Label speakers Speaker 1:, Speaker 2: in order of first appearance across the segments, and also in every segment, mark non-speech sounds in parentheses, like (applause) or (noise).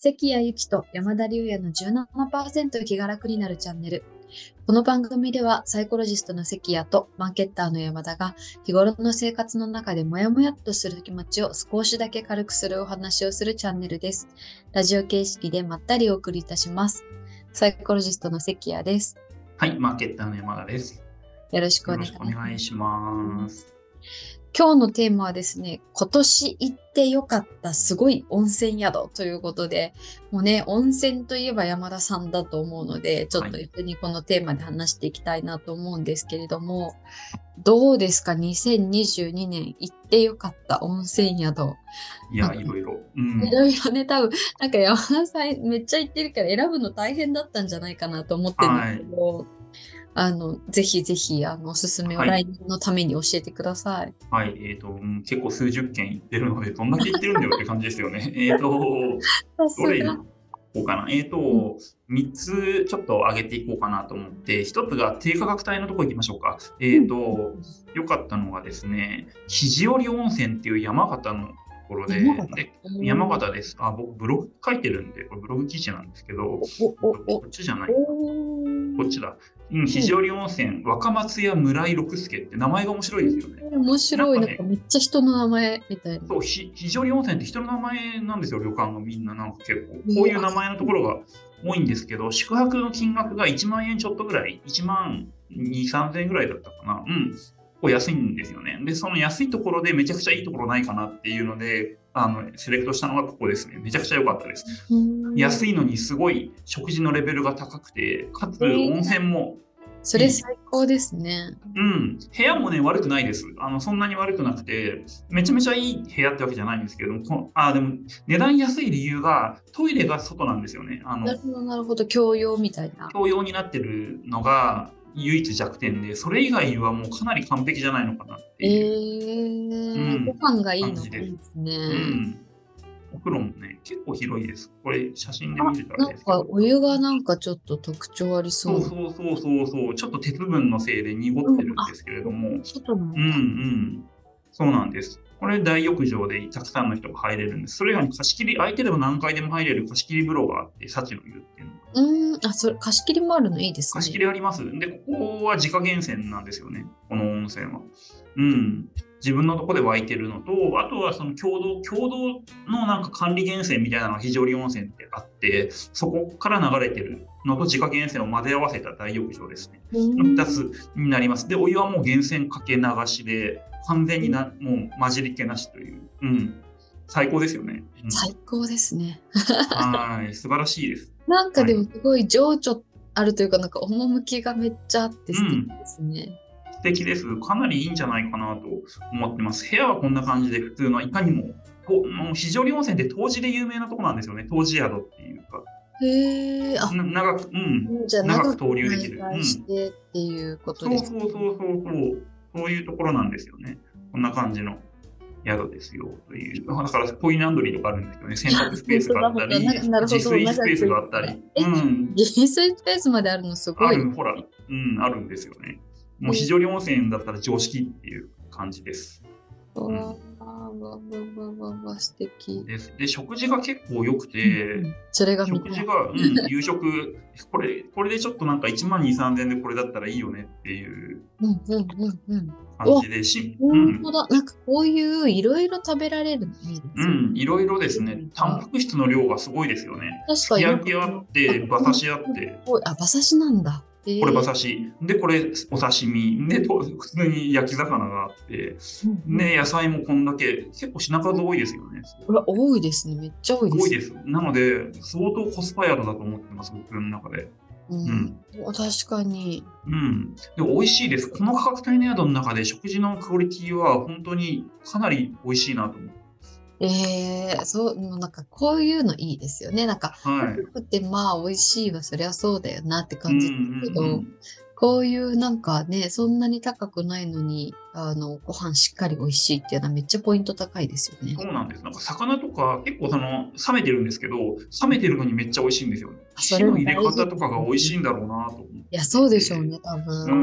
Speaker 1: 関谷由紀と山田龍也の17%気が楽になるチャンネル。この番組ではサイコロジストの関谷とマーケッターの山田が日頃の生活の中でモヤモヤっとする気持ちを少しだけ軽くするお話をするチャンネルです。ラジオ形式でまったりお送りいたします。サイコロジストの関谷です。
Speaker 2: はい、マーケッターの山田です。
Speaker 1: よろしくお願いします。今日のテーマはですね、今年行ってよかったすごい温泉宿ということで、もうね、温泉といえば山田さんだと思うので、ちょっと
Speaker 2: はい
Speaker 1: 一緒にこのテーマで話していきたいなと思うんですけれども、どうですか ?2022 年行ってよかった温泉宿。
Speaker 2: いや、
Speaker 1: うん
Speaker 2: いろいろ。うん
Speaker 1: い。ろいろね、多分、なんか山田さんめっちゃ行ってるから選ぶの大変だったんじゃないかなと思ってるんですけど、あの、ぜひぜひ、あの、おすすめを
Speaker 2: はい
Speaker 1: 来年のために教えてください。
Speaker 2: はい、えっ、と、うん結構数十件行ってるので、どんだけ行ってるんだよって感じですよね。(laughs) えっと、どれこうかな。えっ、と、3つちょっと上げていこうかなと思って、1つが低価格帯のところ行きましょうか。えっ、と、良かったのがですね、肘折温泉っていう山形のところで、
Speaker 1: 山形？
Speaker 2: で山形です。あ、僕ブログ書いてるんで、これブログ記事なんですけど、こっちじゃない。
Speaker 1: お
Speaker 2: こっちだ。うん、肘折温泉、若松屋村井六助って名前が面白いですよね。
Speaker 1: 面白い。なん
Speaker 2: かね
Speaker 1: かめっちゃ人の名前みたいな。
Speaker 2: そう、ひ肘折温泉って人の名前なんですよ、旅館のみんななんか結構。
Speaker 1: うん
Speaker 2: こういう名前のところが多いんですけど、宿泊の金額が1万円ちょっとぐらい、1万2、3000円ぐらいだったかな。うん。結構安いんですよね。で、その安いところでめちゃくちゃいいところないかなっていうので、あの、セレクトしたのがここですね。めちゃくちゃ良かったです。安
Speaker 1: い。
Speaker 2: いのにすごい食事のレベルが高くて、かつ
Speaker 1: ー
Speaker 2: 温泉も
Speaker 1: それ最高ですね。
Speaker 2: うん、部屋もね、悪くないです。あの、そんなに悪くなくて、めちゃめちゃいい部屋ってわけじゃないんですけども、こあ、でも、値段安い理由が、トイレが外なんですよね。あの
Speaker 1: なる、ほど、なるほど。教養みたいな。
Speaker 2: 共用になってるのが唯一弱点で、それ以外はもうかなり完璧じゃないのかなって
Speaker 1: え
Speaker 2: いう。
Speaker 1: ー、
Speaker 2: うん
Speaker 1: ご飯がいいの
Speaker 2: です
Speaker 1: ね。
Speaker 2: うん。お風呂もね、結構広いです。これ、写真で
Speaker 1: あ
Speaker 2: 見れたら
Speaker 1: なん
Speaker 2: ですけど
Speaker 1: かお湯がなんかちょっと特徴ありそ。
Speaker 2: そううそうそうそうそう、ちょっと鉄分のせいで濁ってるんですけれども、
Speaker 1: 外の。
Speaker 2: うんうん。そうなんです。これ大浴場でたくさんの人が入れるんです。それ以外に貸し切り、空いてれば何回でも入れる貸し切り風呂があって、幸の湯っていうのが。
Speaker 1: うーん、あ、それ貸し切りもあるのいいですね。
Speaker 2: 貸し切りあります。で、ここは自家源泉なんですよね。この温泉は。うん。自分のとこで湧いてるのと、あとはその共同、共同のなんか管理源泉みたいなのが非常に温泉ってあって、そこから流れてるのと自家源泉を混ぜ合わせた大浴場ですね。
Speaker 1: うーん
Speaker 2: 2つになります。で、お湯はもう源泉かけ流しで、完全になもう混じりっけなしという。うん。最高ですよね。うん
Speaker 1: 最高ですね。
Speaker 2: はい。素晴らしいです。
Speaker 1: なんかでもすごい情緒あるというか、なんか趣がめっちゃあって素敵ですね。
Speaker 2: 素敵です。かなりいいんじゃないかなと思ってます。部屋はこんな感じで、普通のいかにも、ともう非常に温泉って湯治で有名なとこなんですよね。湯治宿っていうか。
Speaker 1: へえ、あ、
Speaker 2: な長く、うん。
Speaker 1: じゃあ
Speaker 2: 長く投入できる
Speaker 1: してっていうこと。
Speaker 2: そうそうそうそう。そういうところなんですよね。こんな感じの宿ですよ。という。だから、コインランドリーとかあるんですよね。洗濯スペースがあったり、自炊スペースがあったり。
Speaker 1: え
Speaker 2: うん。
Speaker 1: 自炊スペースまであるのすごい。
Speaker 2: ある、ほら、うん、あるんですよね。もう非常に温泉だったら常識っていう感じです。
Speaker 1: わーわーわーわーわーわー素敵。
Speaker 2: ですで、食事が結構良くて、
Speaker 1: それが。
Speaker 2: 食事が、うん、(laughs) 夕食、これ、これでちょっとなんか1万2、3000円でこれだったらいいよねっていう
Speaker 1: うんうんうんうん。
Speaker 2: 感じでし、うん
Speaker 1: 本当、だ。なんかこういういろいろ食べられるのいいです
Speaker 2: う
Speaker 1: ね。
Speaker 2: ん、いろいろですね。タンパク質の量がすごいですよね。
Speaker 1: 確かに。
Speaker 2: 焼きあって、馬刺しあって、
Speaker 1: あ、馬刺しなんだ。
Speaker 2: これ馬
Speaker 1: し。
Speaker 2: 刺し。で、これお刺身。で、と普通に焼き魚があって、
Speaker 1: うん
Speaker 2: ね、野菜もこんだけ、結構品数多いですよね。
Speaker 1: うわ多いですね。めっちゃ多いです。
Speaker 2: 多いです。なので、相当コスパ宿だと思ってます、僕の中で。
Speaker 1: うん。お確かに。
Speaker 2: うん。で、美味しいです。この価格帯の宿の中で食事のクオリティは本当にかなり美味しいなと思う。
Speaker 1: ええそう、なんかこういうのいいですよね。なんか、
Speaker 2: はい。
Speaker 1: 高くてまあ美味しいはそりゃそうだよなって感じ
Speaker 2: うん
Speaker 1: ですけど、
Speaker 2: うんうん
Speaker 1: こういうなんかね、そんなに高くないのに、あの、ご飯しっかり美味しいっていうのはめっちゃポイント高いですよね。
Speaker 2: そうなんです。なんか魚とか結構その冷めてるんですけど、冷めてるのにめっちゃ美味しいんですよね。火の入れ方とかが美味しいんだろうなと。
Speaker 1: いや、そうでしょうね、多
Speaker 2: う
Speaker 1: 分。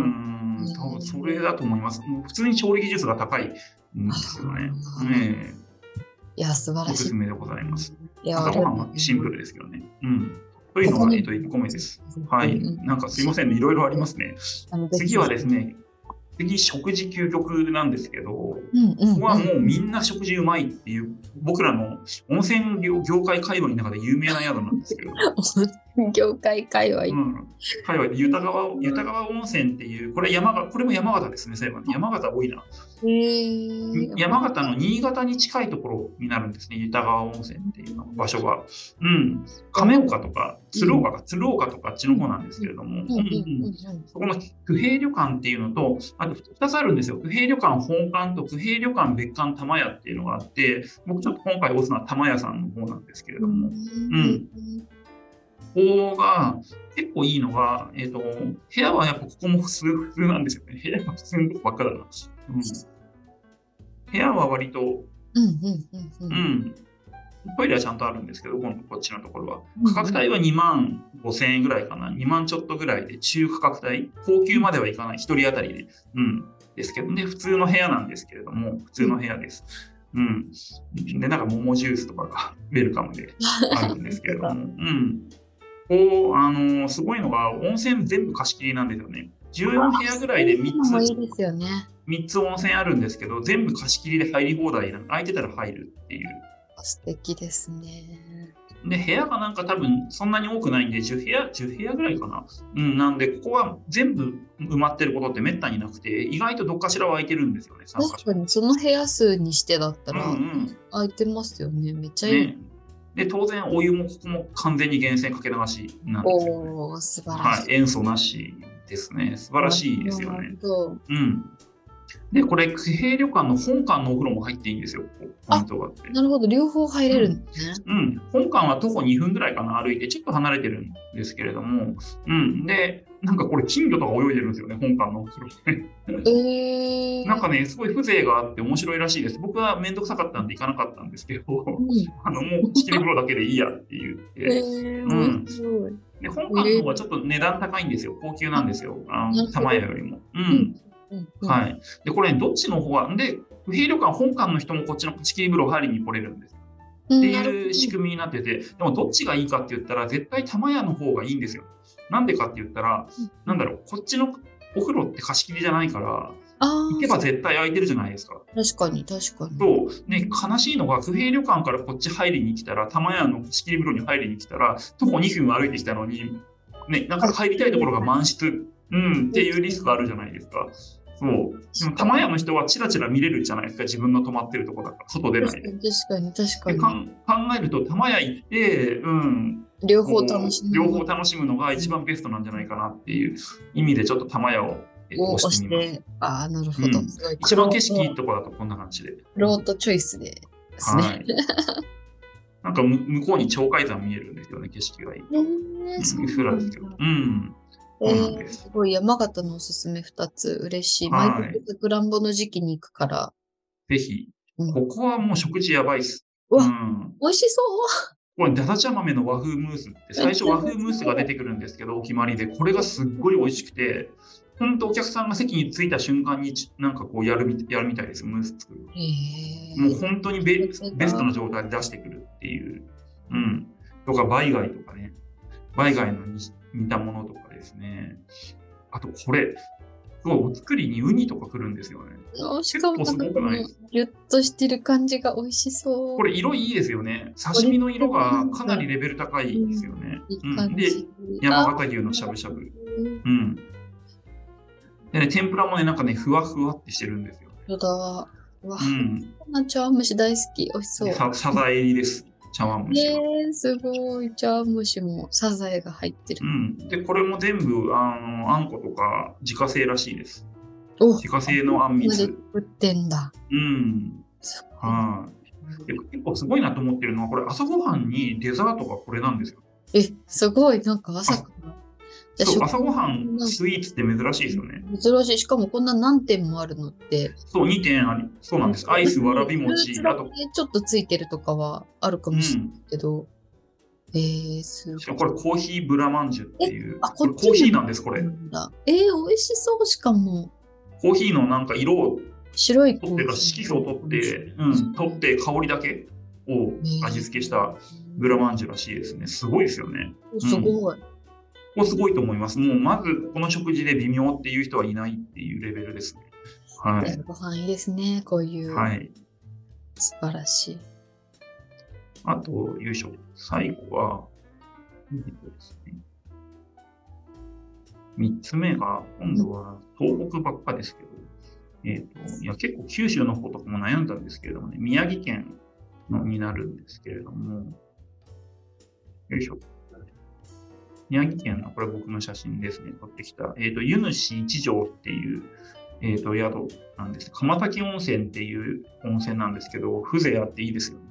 Speaker 2: ん、多分それだと思います。普通に調理技術が高いんですよね。
Speaker 1: いや、素晴らしい
Speaker 2: おすす。めでございます。
Speaker 1: いや
Speaker 2: 朝ごはんはシンプルですけどね。うん。というのが、えっと、1個目です。はい。なんかすいませんね、いろいろありますね。次はですね、次、食事究極なんですけど、
Speaker 1: うんうん、
Speaker 2: ここはもうみんな食事うまいっていう、僕らの温泉業業界界隈の中で有名な宿なんですけど、
Speaker 1: 業界界隈。
Speaker 2: うん、界隈で豊川豊川温泉っていう、これ山がこれも山形ですね、そういえば、ね、山形多いな。山形の新潟に近いところになるんですね、豊川温泉っていうの場所が。うん、亀岡とか鶴岡か、鶴岡とかあっちの方なんですけれども、そこの不平旅館っていうのと、あと2つあるんですよ。不平旅館本館と不平旅館別館玉屋っていうのがあって、僕ちょっと今回押すのは玉屋さんの方なんですけれども、うん。ここが結構いいのが、えっ、ー、と、部屋はやっぱここも普通、普通なんですよね。部屋が普通のとこばっかだな。うん、部屋は割と、うん、トイレはちゃんとあるんですけど、このこっちのところは。価格帯は2万5千円ぐらいかな。2万ちょっとぐらいで、中価格帯。高級まではいかない。1人当たりで。うん。ですけどね、普通の部屋なんですけれども、普通の部屋です。うん。で、なんか桃ジュースとかが (laughs) ウェルカムであるんですけれども、(laughs) うん。こう、あのー、すごいのが、温泉全部貸し切りなんですよね。14部屋ぐらいで3つ、
Speaker 1: いいですよね、
Speaker 2: 3つ温泉あるんですけど、全部貸し切りで入り放題な空いてたら入るっていう。
Speaker 1: 素敵ですね。
Speaker 2: で、部屋がなんか多分そんなに多くないんで、10部屋、10部屋ぐらいかな。うん、なんで、ここは全部埋まってることってめったになくて、意外とどっかしら空いてるんですよね、
Speaker 1: 確かに、その部屋数にしてだったら、空いてますよね。めっちゃいい。
Speaker 2: ねで、当然、お湯もここも完全に源泉かけ流しなんですよ、ね。
Speaker 1: お素晴らしい。
Speaker 2: はい、塩素なしですね。素晴らしいですよね。うん。で、これ、区平旅館の本館のお風呂も入っていいんですよ。ポイントがあって。
Speaker 1: なるほど、両方入れるんですね。
Speaker 2: うん。うん、本館は徒歩2分ぐらいかな、歩いて、ちょっと離れてるんですけれども、うん。で、なんかこれ、金魚とか泳いでるんですよね、本館のお風呂。
Speaker 1: えー、(laughs)
Speaker 2: なんかね、すごい風情があって面白いらしいです。僕はめんどくさかったんで行かなかったんですけど、うん、(laughs) あのもう仕切り風呂だけでいいやって言って。
Speaker 1: えー、うん、
Speaker 2: で本館の方はちょっと値段高いんですよ。高級なんですよ。あの玉屋よりも。うん。うん、はい。で、これ、ね、どっちの方は、で、不平旅館本館の人もこっちの仕切り風呂入りに来れるんです。っていう仕組みになってて、でもどっちがいいかって言ったら、絶対玉屋の方がいいんですよ。なんでかって言ったら、なんだろう、こっちのお風呂って貸し切りじゃないから、行けば絶対空いてるじゃないですか。
Speaker 1: 確かに、確かに。
Speaker 2: そう。ね、悲しいのが、不平旅館からこっち入りに来たら、玉屋の仕切り風呂に入りに来たら、徒歩2分歩いてきたのに、ね、なんか入りたいところが満室、うん、っていうリスクあるじゃないですか。そう。でも、玉屋の人はチラチラ見れるじゃないですか、自分の泊まってるとこだから、外出ないで。
Speaker 1: 確かに、確かに。
Speaker 2: 考えると、玉屋行って、うん。
Speaker 1: 両方楽し
Speaker 2: む。両方楽しむのが一番ベストなんじゃないかなっていう意味で、ちょっと玉屋を。
Speaker 1: えっと、押してみます。ああ、なるほど。うん、
Speaker 2: 一番景色いいとこだとこんな感じで。
Speaker 1: ロートチョイスでですね。はい、
Speaker 2: なんか向こうに鳥海山見えるんですよね、景色がいい。えー、そうですけど。うん。
Speaker 1: そうなんです。すごい山形のおすすめ2つ嬉しい。毎年さくらんぼの時期に行くから。
Speaker 2: ぜひ。ここはもう食事やばいっす。
Speaker 1: うわ、うん、美味しそう。
Speaker 2: これ、だだちゃ豆の和風ムースって、最初和風ムースが出てくるんですけど、お決まりで、これがすっごい美味しくて、本当お客さんが席に着いた瞬間になんかこうやるみやるみたいです、ムース作る。もう本当にベベストな状態で出してくるっていう。うん。とか、バイ貝とかね。バイ貝の煮たものとかですね。あと、これ、すごいお作りにウニとか来るんですよね。
Speaker 1: しかもなんかこのギュッとしてる感じが美味しそう。
Speaker 2: これ色いいですよね。刺身の色がかなりレベル高いですよね。うん、で、山形牛のしゃぶしゃぶ。うん。でね、天ぷらもね、なんかね、ふわふわってしてるんですよ。
Speaker 1: そうだ。わ、うん。こんな茶碗蒸し大好き。美味しそう。
Speaker 2: さサザエ入りです。茶碗蒸し
Speaker 1: は。えー、すごい。茶碗蒸しもサザエが入ってる。
Speaker 2: うん。で、これも全部、あの、あんことか自家製らしいです。自家製のあんみつ。
Speaker 1: 売ってんだ。
Speaker 2: うん。はい、結構すごいなと思ってるのは、これ朝ごはんにデザートがこれなんですよ。
Speaker 1: え、すごい。なんか朝。
Speaker 2: そう朝ごはんスイーツって珍しいですよね。
Speaker 1: 珍しい。しかもこんな何点もあるのって。
Speaker 2: そう、2点あり、そうなんです。アイス、わらび餅、
Speaker 1: あと。ちょっとついてるとかはあるかもしれないけど。うん、えー、すごい。
Speaker 2: これコーヒーブラマンジュっていう。あ、これコーヒーなんです、これ。
Speaker 1: えー、美味しそう、しかも。
Speaker 2: コーヒーのなんか色を
Speaker 1: 白い
Speaker 2: 取ってか色素を取って、うん、取って香りだけを味付けしたグラマンジュらしいですね。すごいですよね。
Speaker 1: すごい。
Speaker 2: ここすごいと思います。もうまずこの食事で微妙っていう人はいないっていうレベルですね。はい。
Speaker 1: ご飯いいですね、こういう。
Speaker 2: はい。
Speaker 1: 素晴らしい。
Speaker 2: あと、よいしょ。最後は、えっとですね。三つ目が、今度は東北ばっかですけど、えっ、ー、と、いや、結構九州の方とかも悩んだんですけれどもね、宮城県のになるんですけれども、よいしょ。宮城県の、これ僕の写真ですね、撮ってきた、えっ、ー、と、湯主一条っていう、えっ、ー、と、宿なんです。釜滝温泉っていう温泉なんですけど、風情あっていいですよね。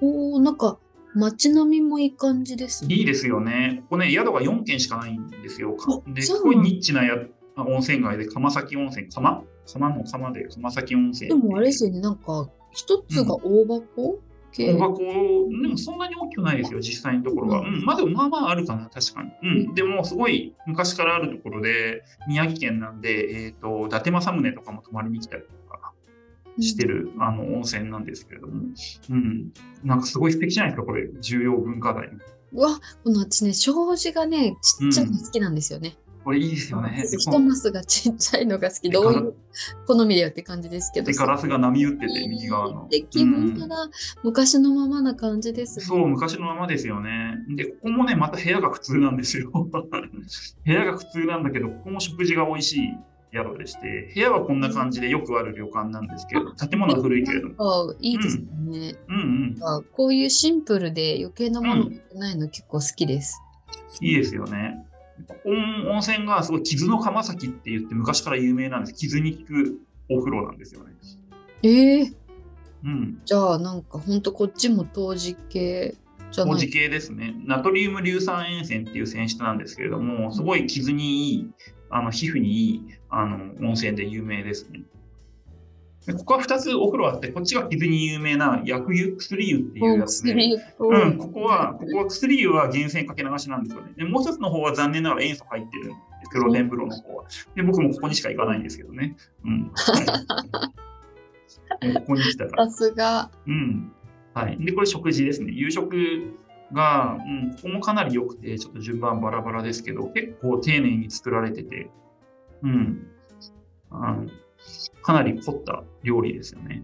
Speaker 1: おー、なんか、街並みもいい感じです
Speaker 2: ね。いいですよね。ここね、宿が4軒しかないんですよ。で、すごいニッチなや温泉街で、釜崎温泉、釜？釜の釜で釜崎温泉。
Speaker 1: でもあれですよね、なんか、一つが大箱、
Speaker 2: 大箱、でもそんなに大きくないですよ、実際のところは。うん、まあでもまあまああるかな、確かに。うん、でもすごい昔からあるところで、宮城県なんで、えっ、ー、と、伊達政宗とかも泊まりに来たりとかしてる、うん、あの温泉なんですけれども、うん、なんかすごい素敵じゃないですか、これ、重要文化財。
Speaker 1: うわ、この私ね、障子がね、ちっちゃいの好きなんですよね。
Speaker 2: これいいですよね。
Speaker 1: 一マスがちっちゃいのが好き、どういう好みだよって感じですけど。
Speaker 2: で、ガラスが波打ってて、右側の。
Speaker 1: で、基本から昔のままな感じです、
Speaker 2: ね、そう、昔のままですよね。で、ここもね、また部屋が普通なんですよ。(laughs) 部屋が普通なんだけど、ここも食事が美味しい宿でして、部屋はこんな感じでよくある旅館なんですけど、建物は古いけれども。
Speaker 1: あいいですね。うん、うんうんあこういうシンプルで余計なものないの結構好きです。
Speaker 2: うん、いいですよね。温泉がすごい傷の釜崎って言って昔から有名なんです。傷に効くお風呂なんですよね。
Speaker 1: ええー、
Speaker 2: うん。
Speaker 1: じゃあなんかほんとこっちも陶磁系
Speaker 2: じゃない？陶磁系ですね。ナトリウム硫酸塩泉っていう泉質なんですけれども、すごい傷にいい、あの皮膚にいいあの温泉で有名ですね。でここは2つお風呂あって、こっちが傷に有名な薬湯、薬湯っていうやつで、うん、ここは、ここは薬湯は源泉かけ流しなんですよね。でもう一つの方は残念ながら塩素入ってるんですけど、露天風呂の方は。で、僕もここにしか行かないんですけどね。うん。はい、(laughs) ここに来たら。
Speaker 1: さすが。
Speaker 2: うん。はい。で、これ食事ですね。夕食が、うん、ここもかなり良くて、ちょっと順番バラバラですけど、結構丁寧に作られてて、うん。あのかなり凝った料理ですよね。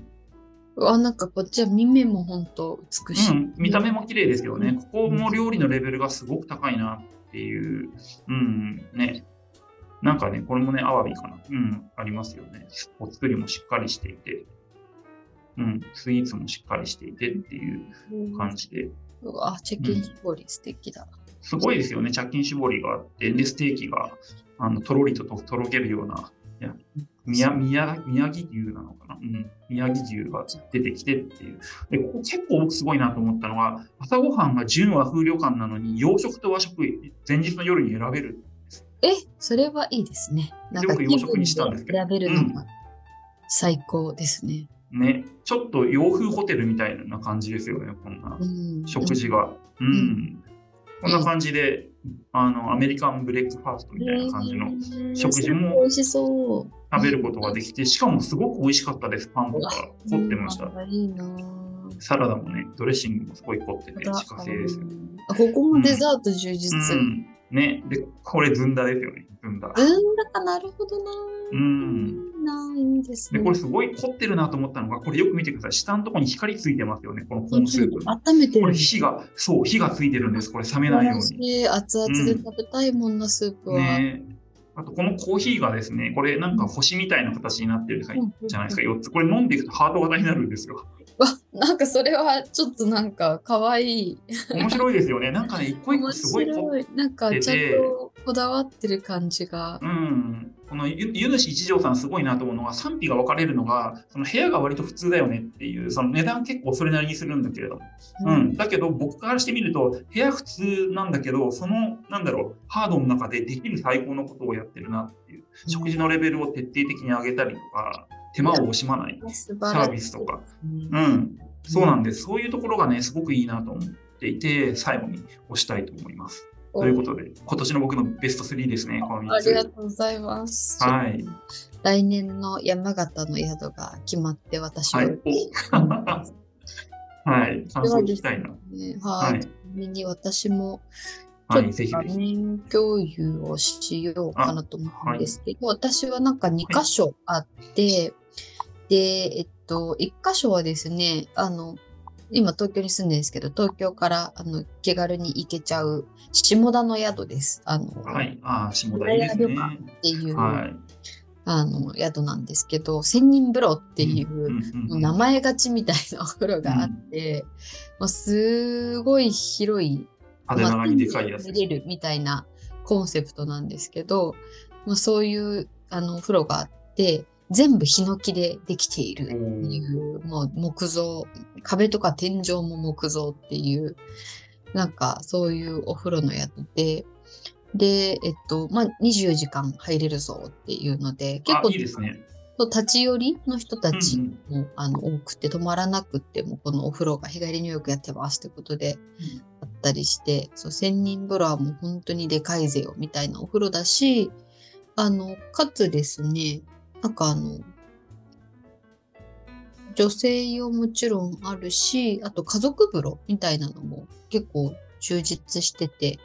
Speaker 1: あなんかこっちは見目も本当美しい、
Speaker 2: うん、見た目も綺麗ですけどね、ここも料理のレベルがすごく高いなっていう、うん、ね。なんかね、これもね、アワビかな。うん、ありますよね。お作りもしっかりしていて、うん、スイーツもしっかりしていてっていう感じで。
Speaker 1: うわ、チェキン絞り、素敵だ。
Speaker 2: すごいですよね、チャキン絞りがあって、で、ステーキがあのとろりととろけるような、いや宮宮宮城牛なのかな、うん、宮城牛が出てきてっていう。で、ここ結構僕すごいなと思ったのは、朝ごはんが純和風旅館なのに、洋食と和食、前日の夜に選べる
Speaker 1: え、それはいいですね。
Speaker 2: なんか洋食にしたんですけど。
Speaker 1: 選べるのが最高ですね、
Speaker 2: うん。ね、ちょっと洋風ホテルみたいな感じですよね、こんな食事が。うん、うんこんな感じで、あの、アメリカンブレックファーストみたいな感じの食事も食べることができて、しかもすごく美味しかったです。パンとか凝ってました。サラダもね、ドレッシングもすごい凝ってて、自家製ですよ。
Speaker 1: ここもデザート充実。
Speaker 2: うん、ね、で、これずんだですよね。ずんだ。
Speaker 1: ずんだかなるほどな。
Speaker 2: うん。ないですね。で、これすごい凝ってるなと思ったのが、これよく見てください。下のところに光ついてますよね。このコーンスープ。
Speaker 1: 温めてる。
Speaker 2: これ火が、そう、火がついてるんです。これ冷めないように。
Speaker 1: 熱々で食べたいもんな、スープは。ね
Speaker 2: あと、このコーヒーがですね、これなんか星みたいな形になってるじゃないですか、4つ。これ飲んでいくとハート型になるんですよ。(laughs)
Speaker 1: わ、なんかそれはちょっとなんか可愛い。
Speaker 2: 面白いですよね。なんかね、一個一個すごい
Speaker 1: い。なんかちゃんとこだわってる感じが。
Speaker 2: うん。この湯主一条さんすごいなと思うのは賛否が分かれるのがその部屋が割と普通だよねっていうその値段結構それなりにするんだけれども、うん、うん、だけど僕からしてみると部屋普通なんだけどそのなんだろうハードの中でできる最高のことをやってるなっていう、うん、食事のレベルを徹底的に上げたりとか手間を惜しまない。サービスとか、うん、そうなんです、そういうところがねすごくいいなと思っていて最後に押したいと思います。ということで、今年の僕のベスト3ですね、この
Speaker 1: ありがとうございます。
Speaker 2: はい。
Speaker 1: 来年の山形の宿が決まって私は、(laughs) はい、
Speaker 2: はい。感想聞きたいな。
Speaker 1: ねはい。
Speaker 2: はい
Speaker 1: ちなみに私も、
Speaker 2: はい、
Speaker 1: ちょっと画。面共有をしようかなと思うんですけど、私はなんか2箇所あって、で、えっと、1箇所はですね、あの、今東京に住んでるんですけど、東京からあの気軽に行けちゃう下田の宿です。あの、
Speaker 2: はい。ああ、下田いいですね。
Speaker 1: っていう、
Speaker 2: はい。
Speaker 1: あの宿なんですけど、千人風呂っていう、名前がちみたいなお風呂があって、もうすごい広い
Speaker 2: 派手なにでかいやつ。
Speaker 1: 見れるみたいなコンセプトなんですけど、まあ、そういうあのお風呂があって全部ヒノキでできている。っていうもう木造。壁とか天井も木造っていうなんかそういうお風呂の宿で。でえっとまあ24時間入れるぞっていうので結
Speaker 2: あ
Speaker 1: 構
Speaker 2: いいですね。
Speaker 1: 立ち寄りの人たち
Speaker 2: うんうん
Speaker 1: も、あの多くて泊まらなくってもこのお風呂が日帰り入浴やってますってことであったりして、そう千人風呂はもう本当にでかいぜよみたいなお風呂だしあのかつですねなんかあの女性用もちろんあるしあと家族風呂みたいなのも結構充実してて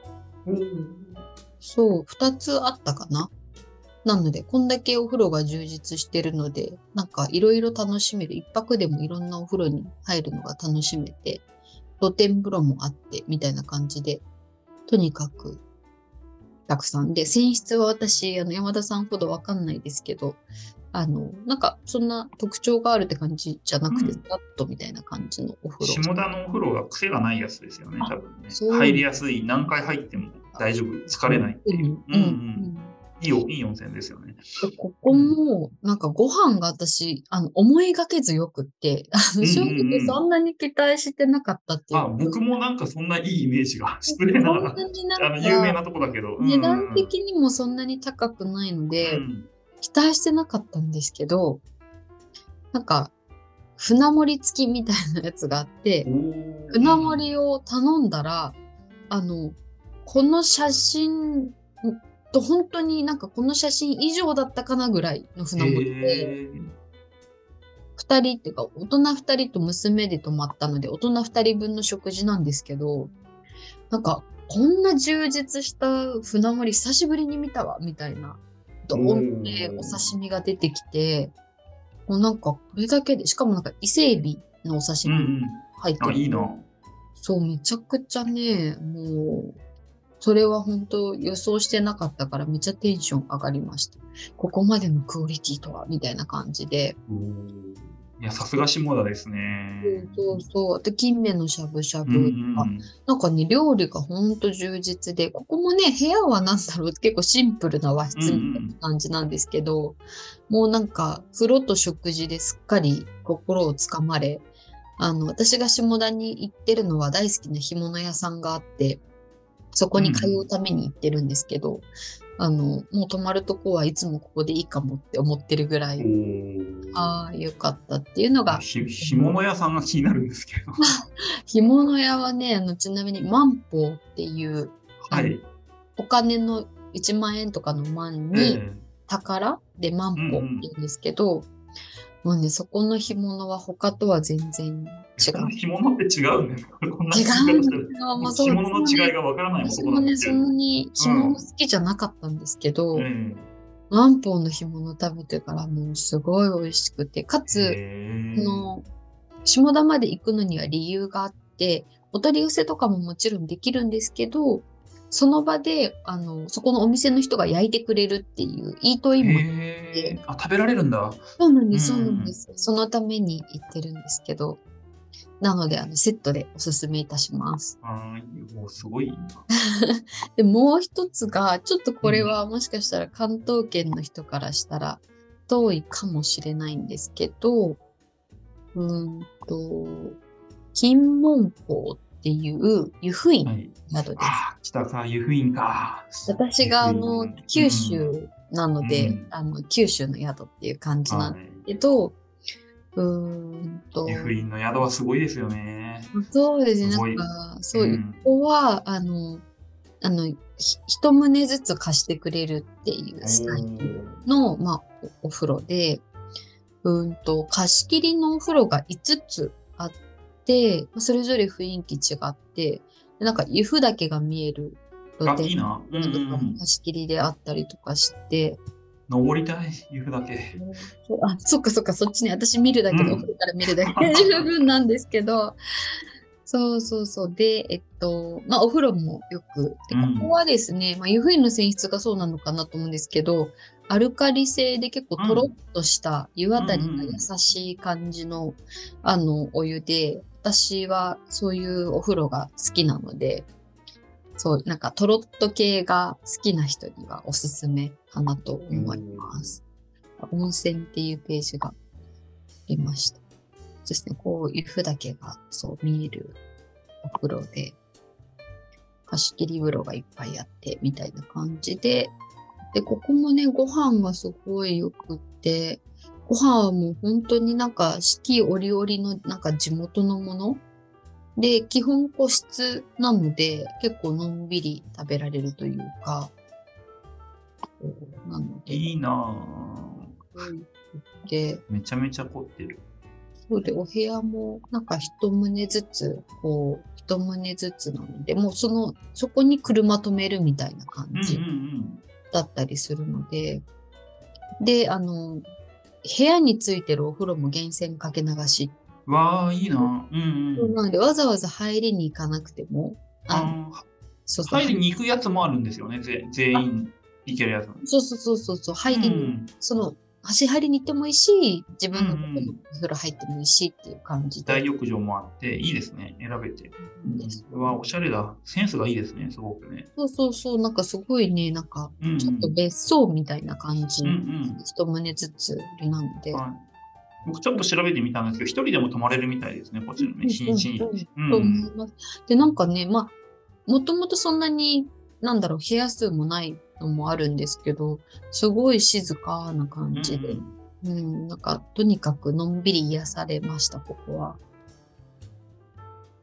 Speaker 1: そう、二つあったかな。なので、こんだけお風呂が充実してるので、なんかいろいろ楽しめる。一泊でもいろんなお風呂に入るのが楽しめて、露天風呂もあって、みたいな感じで、とにかく、たくさん。で、泉質は私、あの、山田さんほどわかんないですけど、あの、なんか、そんな特徴があるって感じじゃなくて、
Speaker 2: うん。
Speaker 1: とみたいな感じのお風呂。
Speaker 2: 下田のお風呂が癖がないやつですよね、
Speaker 1: あ
Speaker 2: 多分ね。入りやすい、何回入っても大丈夫、疲れないっていう。
Speaker 1: うん
Speaker 2: うんうんいいおいい温泉ですよね。
Speaker 1: でここも、なんかご飯が私、あの、思いがけずよくって、あの、正
Speaker 2: うんうんうん
Speaker 1: 直そんなに期待してなかったっていう。
Speaker 2: あ、僕もなんかそんないいイメージが、失礼な
Speaker 1: なになん
Speaker 2: あの有名な
Speaker 1: か、
Speaker 2: とこだけど。
Speaker 1: 値段的にもそんなに高くないので、
Speaker 2: うん
Speaker 1: 期待してなかったんですけど、なんか、船盛り付きみたいなやつがあって、
Speaker 2: うん
Speaker 1: 船盛りを頼んだら、あの、この写真と本当になんかこの写真以上だったかなぐらいの船盛りで、
Speaker 2: へー
Speaker 1: 二人っていうか、大人二人と娘で泊まったので、大人二人分の食事なんですけど、なんか、こんな充実した船盛り久しぶりに見たわ、みたいな。ドーンってお刺身が出てきて、もうなんか、これだけで、しかもなんか伊勢海老のお刺身
Speaker 2: うんうん。あ、
Speaker 1: 入ってる。
Speaker 2: いいな。
Speaker 1: そう、めちゃくちゃね、もう、それは本当予想してなかったからめっちゃテンション上がりました。ここまでのクオリティとは、みたいな感じで。
Speaker 2: いや、さすが下田ですね。
Speaker 1: そうそうそう。あと、金目のしゃぶしゃぶ
Speaker 2: うんうん
Speaker 1: とか、なんかね、料理がほんと充実で、ここもね、部屋はなんだろう、結構シンプルな和室みたいな感じなんですけど、もうなんか、風呂と食事ですっかり心をつかまれ、あの、私が下田に行ってるのは大好きな干物屋さんがあって、そこに通うために行ってるんですけど、あの、もう泊まるとこはいつもここでいいかもって思ってるぐらい、ああ、よかったっていうのが、
Speaker 2: ひ干物屋さんが気になるんですけど。(laughs)
Speaker 1: 干物屋はね、あの、ちなみに万宝っていう、
Speaker 2: はい。
Speaker 1: お金の1万円とかの万に、
Speaker 2: え
Speaker 1: 宝で万宝って言うんですけど、もうね、そこの干物は他とは全然違う。
Speaker 2: え干物って違うんですかこんな
Speaker 1: 違うですよ。まあ、そう
Speaker 2: 干物の違いがわからない
Speaker 1: 私もね、
Speaker 2: 男なんですけど。
Speaker 1: そんなに干物好きじゃなかったんですけど、
Speaker 2: え
Speaker 1: 万宝の干物食べてからもうすごい美味しくて、か
Speaker 2: え
Speaker 1: つ、の、下田まで行くのには理由があって、お取り寄せとかももちろんできるんですけど、その場で、あの、そこのお店の人が焼いてくれるっていう、イートインも
Speaker 2: あ、食べられるんだ。
Speaker 1: そうなんです、
Speaker 2: うん
Speaker 1: そうなんです。そのために行ってるんですけど、なので、あの、セットでおすすめいたします。
Speaker 2: あーもうすごいな。(laughs)
Speaker 1: で、もう一つが、ちょっとこれはもしかしたら関東圏の人からしたら遠いかもしれないんですけど、うーんと、金門港っていう湯布院
Speaker 2: はい。
Speaker 1: などです。
Speaker 2: あー、来たか、湯布院か。
Speaker 1: 私があの九州なので、
Speaker 2: うん
Speaker 1: あの、九州の宿っていう感じなん
Speaker 2: はい
Speaker 1: ですけど、うーんと、
Speaker 2: 湯布院の宿はすごいですよね。
Speaker 1: そうですね、なんか、そう、
Speaker 2: ん
Speaker 1: ここは、あの、あの、ひ一棟ずつ貸してくれるっていうスタイルの、まあ、おお風呂で、うーんと、貸し切りのお風呂が5つあって、て、それぞれ雰囲気違って、でなんか湯布岳が見える
Speaker 2: あ、いいな。うんうん
Speaker 1: とか
Speaker 2: うん。
Speaker 1: も貸し切りであったりとかして、
Speaker 2: 登りたい、湯布岳。
Speaker 1: そ (laughs) うあ、そっかそっか、そっちね。私見るだけで、
Speaker 2: うん
Speaker 1: お風呂から見るだけで (laughs) 十分なんですけど、そうそうそう。で、えっと、まあ、お風呂もよく、で
Speaker 2: うん
Speaker 1: ここはですね、まあ、湯布院の泉質がそうなのかなと思うんですけど、アルカリ性で結構とろっとした湯あたりが優しい感じの、あの、お湯で、私はそういうお風呂が好きなので、そう、なんかとろっと系が好きな人にはおすすめかなと思います。温泉っていうページがありました。そうですね、こう、湯布岳がそう見えるお風呂で、貸し切り風呂がいっぱいあって、みたいな感じで、で、ここもね、ご飯がすごい良くって、ご飯はもう本当になんか四季折々のなんか地元のもので、基本個室なので、結構のんびり食べられるというか、なので、
Speaker 2: いいな
Speaker 1: で、
Speaker 2: ぁ。めちゃめちゃ凝ってる。
Speaker 1: そうで、お部屋もなんか一棟ずつ、こう、一棟ずつなので、もうその、そこに車止めるみたいな感じだったりするので、で、あの、部屋についてるお風呂も源泉かけ流し。
Speaker 2: うん。わあ、いいなぁ。うんうん。
Speaker 1: なので、わざわざ入りに行かなくても、あの
Speaker 2: あ
Speaker 1: そうそう
Speaker 2: ー入りに行くやつもあるんですよね。ぜ全員行けるやつ。
Speaker 1: そうそうそうそうそう、入りに、
Speaker 2: うん
Speaker 1: その、橋入りに行ってもいいし、自分のとこ
Speaker 2: うんうん
Speaker 1: ろお風呂入ってもいいしっていう感じで。
Speaker 2: 大浴場もあって、いいですね。選べて。うん
Speaker 1: です
Speaker 2: うわ、おしゃれだ。センスがいいですね。すごくね。
Speaker 1: そうそうそう、なんかすごいね、なんか、ちょっと別荘みたいな感じ、
Speaker 2: うんうん
Speaker 1: 一棟ずつなので。
Speaker 2: はい。僕ちょっと調べてみたんですけど、一人でも泊まれるみたいですね。こちらね。日にちに。
Speaker 1: で、なんかね、まあ、もともとそんなに、なんだろう、部屋数もないのもあるんですけど、すごい静かな感じで、
Speaker 2: うん
Speaker 1: うん、なんか、とにかくのんびり癒されました、ここは。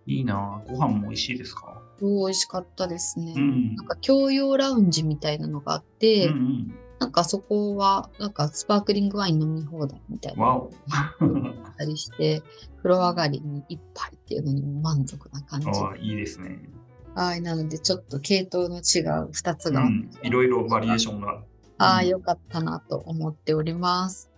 Speaker 2: いいなぁ。ご飯も美味しいですか？
Speaker 1: 美味しかったですね。
Speaker 2: うん
Speaker 1: なんか、共用ラウンジみたいなのがあって、
Speaker 2: うんうん。
Speaker 1: なんかそこは、なんかスパークリングワイン飲み放題みたいな。
Speaker 2: わお。
Speaker 1: あったりして、風呂上がりに一杯っていうのにも満足な感じ。
Speaker 2: あいいですね。
Speaker 1: はい、なのでちょっと系統の違う2つが、
Speaker 2: うん。いろいろバリエーションが。
Speaker 1: ああ、
Speaker 2: うん
Speaker 1: よかったなと思っております。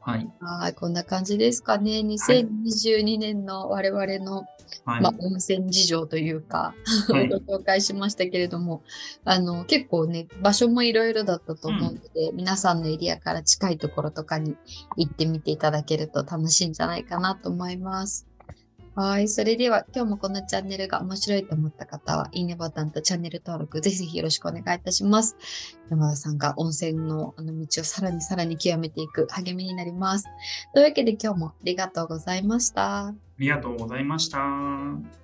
Speaker 2: はい。
Speaker 1: はい、こんな感じですかね。2022年の我々の、
Speaker 2: はい。
Speaker 1: まあ、温泉事情というか、
Speaker 2: はい (laughs)
Speaker 1: ご紹介しましたけれども、あの、結構ね、場所もいろいろだったと思うので、皆さんのエリアから近いところとかに行ってみていただけると楽しいんじゃないかなと思います。はい。それでは、今日もこのチャンネルが面白いと思った方は、いいねボタンとチャンネル登録、ぜひぜひよろしくお願いいたします。山田さんが温泉のあの道をさらにさらに極めていく励みになります。というわけで今日もありがとうございました。
Speaker 2: ありがとうございました。